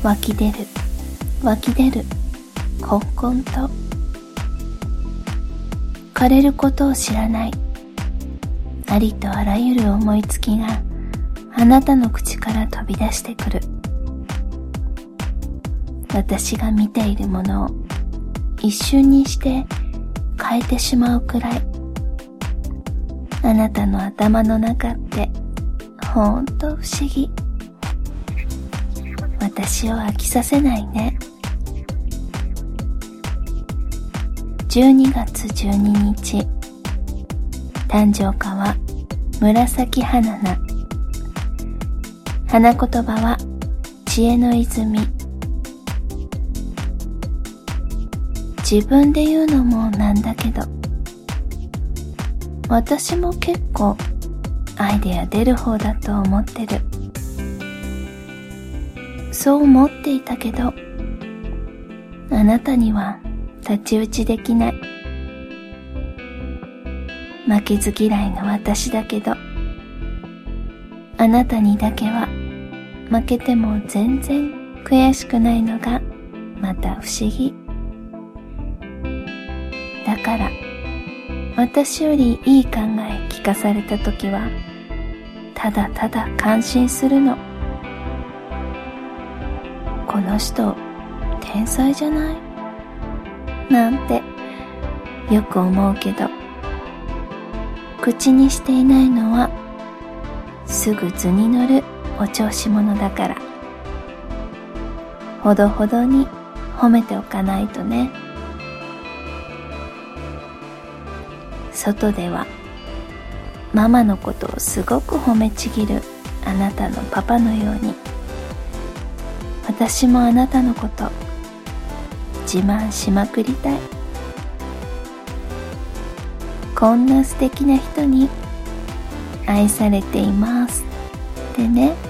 湧き出る。湧き出る。こんこんと。枯れることを知らない。ありとあらゆる思いつきがあなたの口から飛び出してくる。私が見ているものを一瞬にして変えてしまうくらい。あなたの頭の中ってほんと不思議。私を飽きさせないね。12月12日。誕生花は紫花菜。花言葉は知恵の泉。自分で言うのもなんだけど。私も結構アイデア出る方だと思ってる。そう思っていたけどあなたには太刀打ちできない。負けず嫌いの私だけどあなたにだけは負けても全然悔しくないのがまた不思議。だから私よりいい考え聞かされた時はただただ感心するの。この人天才じゃない？なんてよく思うけど。口にしていないのはすぐ図に乗るお調子者だから。ほどほどに褒めておかないとね。外ではママのことをすごく褒めちぎるあなたのパパのように。私もあなたのこと自慢しまくりたい。こんな素敵な人に愛されています。ってね。